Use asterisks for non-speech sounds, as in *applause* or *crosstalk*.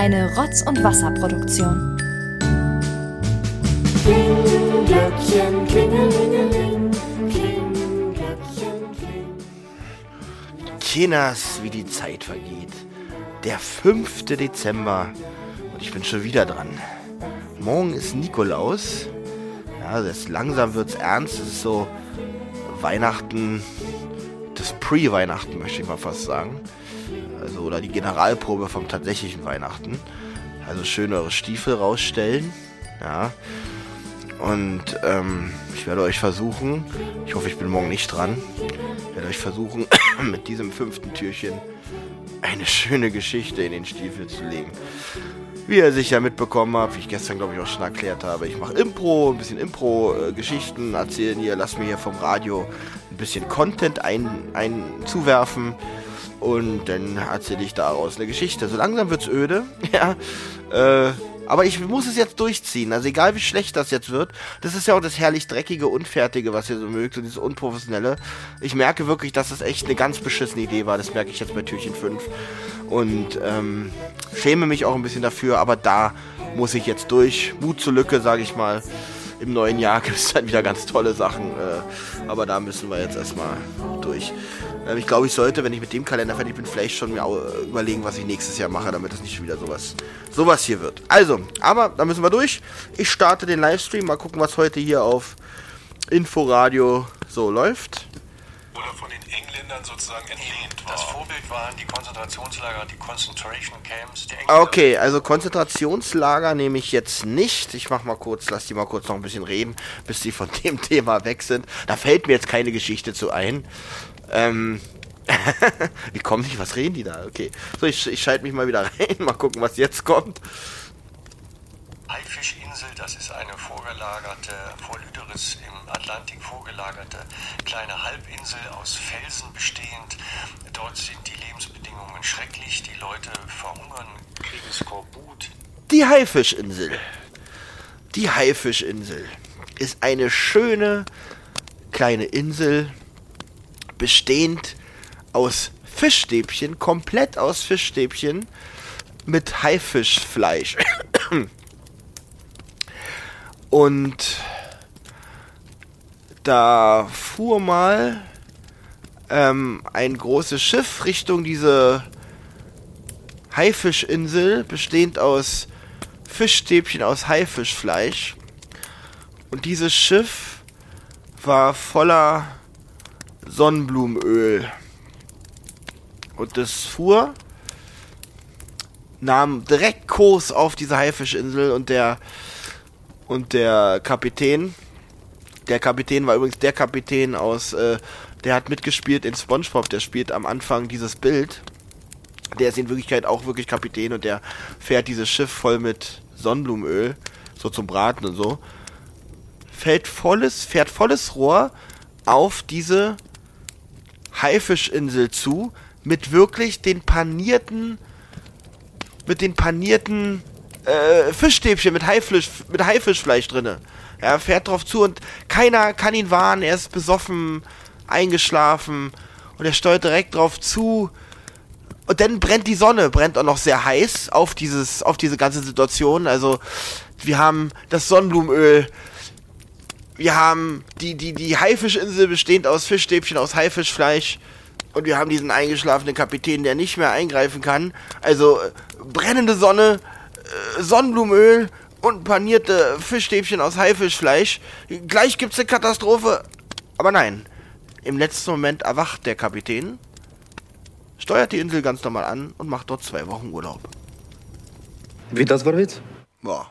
Eine Rotz- und Wasserproduktion. Glöckchen, klingelingeling, kling, Glöckchen, kling. Kinders, wie die Zeit vergeht. Der 5. Dezember und ich bin schon wieder dran. Morgen ist Nikolaus. Ja, das langsam wird's ernst. Es ist so Weihnachten, das Pre-Weihnachten möchte ich mal fast sagen. Also oder die Generalprobe vom tatsächlichen Weihnachten. Also schön eure Stiefel rausstellen. Ja. Und ähm, ich werde euch versuchen, ich hoffe, ich bin morgen nicht dran, werde euch versuchen, *coughs* mit diesem fünften Türchen eine schöne Geschichte in den Stiefel zu legen. Wie ihr sicher mitbekommen habt, wie ich gestern glaube ich auch schon erklärt habe, ich mache Impro, ein bisschen Impro-Geschichten erzählen hier, lasst mir hier vom Radio ein bisschen Content ein, einzuwerfen und dann erzähle ich daraus eine Geschichte. So langsam wird's öde, *laughs* ja. Äh, aber ich muss es jetzt durchziehen. Also egal wie schlecht das jetzt wird, das ist ja auch das herrlich dreckige, unfertige, was ihr so mögt, so dieses unprofessionelle. Ich merke wirklich, dass das echt eine ganz beschissene Idee war. Das merke ich jetzt bei Türchen 5. Und ähm, schäme mich auch ein bisschen dafür, aber da muss ich jetzt durch. Mut zur Lücke, sage ich mal. Im neuen Jahr *laughs* gibt es dann wieder ganz tolle Sachen. Äh, aber da müssen wir jetzt erstmal durch. Ähm, ich glaube, ich sollte, wenn ich mit dem Kalender fertig bin, vielleicht schon mir überlegen, was ich nächstes Jahr mache, damit es nicht schon wieder sowas, sowas hier wird. Also, aber da müssen wir durch. Ich starte den Livestream. Mal gucken, was heute hier auf Inforadio so läuft. Engländern sozusagen entlehnt war. Das Vorbild waren die Konzentrationslager, die Concentration Camps. Die Engländer Okay, also Konzentrationslager nehme ich jetzt nicht. Ich mach mal kurz, lass die mal kurz noch ein bisschen reden, bis die von *laughs* dem Thema weg sind. Da fällt mir jetzt keine Geschichte zu ein. Ähm, *laughs* wie kommen die? Was reden die da? Okay. So, ich, ich schalte mich mal wieder *laughs* rein. Mal gucken, was jetzt kommt. Haifischinsel, das ist eine vorgelagerte, vor Lüderitz im Atlantik vorgelagerte kleine Halbinsel aus Felsen bestehend. Dort sind die Lebensbedingungen schrecklich, die Leute verhungern, kriegen Skorbut. Die Haifischinsel. Die Haifischinsel ist eine schöne kleine Insel, bestehend aus Fischstäbchen, komplett aus Fischstäbchen mit Haifischfleisch. Und da fuhr mal ähm, ein großes Schiff Richtung diese Haifischinsel, bestehend aus Fischstäbchen aus Haifischfleisch. Und dieses Schiff war voller Sonnenblumenöl. Und das fuhr, nahm direkt Kurs auf diese Haifischinsel und der und der Kapitän, der Kapitän war übrigens der Kapitän aus, äh, der hat mitgespielt in SpongeBob, der spielt am Anfang dieses Bild. Der ist in Wirklichkeit auch wirklich Kapitän und der fährt dieses Schiff voll mit Sonnenblumenöl, so zum Braten und so. Fällt volles, fährt volles Rohr auf diese Haifischinsel zu, mit wirklich den panierten, mit den panierten äh, Fischstäbchen mit, Haifisch, mit Haifischfleisch drinne. Er fährt drauf zu und keiner kann ihn warnen. Er ist besoffen, eingeschlafen und er steuert direkt drauf zu. Und dann brennt die Sonne, brennt auch noch sehr heiß auf dieses, auf diese ganze Situation. Also wir haben das Sonnenblumenöl, wir haben die, die, die Haifischinsel bestehend aus Fischstäbchen, aus Haifischfleisch. Und wir haben diesen eingeschlafenen Kapitän, der nicht mehr eingreifen kann. Also brennende Sonne, Sonnenblumenöl und panierte Fischstäbchen aus Haifischfleisch. Gleich gibt's eine Katastrophe. Aber nein, im letzten Moment erwacht der Kapitän, steuert die Insel ganz normal an und macht dort zwei Wochen Urlaub. Wie das war Witz? Boah.